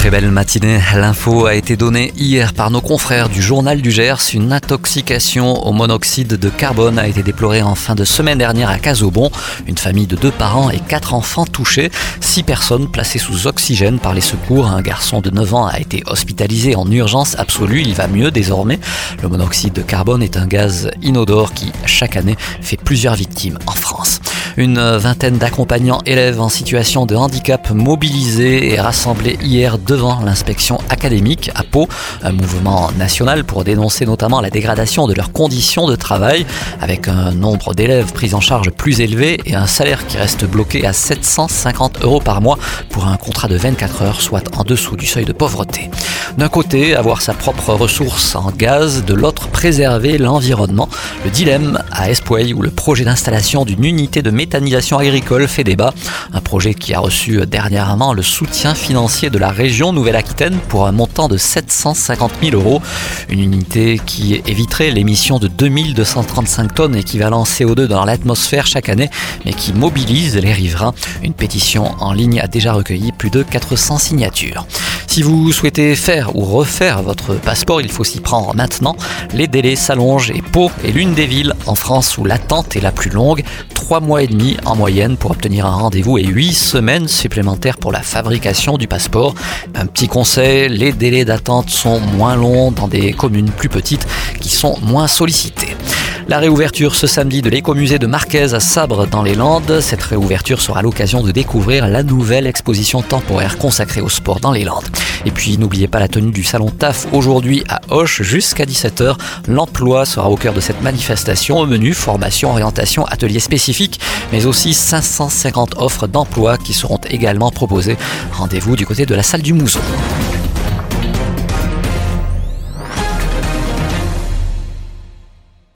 Très belle matinée. L'info a été donnée hier par nos confrères du journal du Gers. Une intoxication au monoxyde de carbone a été déplorée en fin de semaine dernière à Casobon. Une famille de deux parents et quatre enfants touchés. Six personnes placées sous oxygène par les secours. Un garçon de 9 ans a été hospitalisé en urgence absolue. Il va mieux désormais. Le monoxyde de carbone est un gaz inodore qui, chaque année, fait plusieurs victimes en France. Une vingtaine d'accompagnants élèves en situation de handicap mobilisés et rassemblés hier devant l'inspection académique à Pau, un mouvement national pour dénoncer notamment la dégradation de leurs conditions de travail, avec un nombre d'élèves pris en charge plus élevé et un salaire qui reste bloqué à 750 euros par mois pour un contrat de 24 heures, soit en dessous du seuil de pauvreté. D'un côté, avoir sa propre ressource en gaz, de l'autre, préserver l'environnement. Le dilemme à Espoey où le projet d'installation d'une unité de méthanisation agricole fait débat. Un projet qui a reçu dernièrement le soutien financier de la région Nouvelle-Aquitaine pour un montant de 750 000 euros. Une unité qui éviterait l'émission de 2235 tonnes équivalent CO2 dans l'atmosphère chaque année, mais qui mobilise les riverains. Une pétition en ligne a déjà recueilli plus de 400 signatures. Si vous souhaitez faire ou refaire votre passeport, il faut s'y prendre maintenant. Les délais s'allongent et Pau est l'une des villes en France où l'attente est la plus longue. Trois mois et demi en moyenne pour obtenir un rendez-vous et huit semaines supplémentaires pour la fabrication du passeport. Un petit conseil, les délais d'attente sont moins longs dans des communes plus petites qui sont moins sollicitées. La réouverture ce samedi de l'écomusée de Marquez à Sabre dans les Landes. Cette réouverture sera l'occasion de découvrir la nouvelle exposition temporaire consacrée au sport dans les Landes. Et puis n'oubliez pas la tenue du salon TAF aujourd'hui à Hoche jusqu'à 17h. L'emploi sera au cœur de cette manifestation au menu formation, orientation, ateliers spécifiques, mais aussi 550 offres d'emploi qui seront également proposées. Rendez-vous du côté de la salle du Mouzon.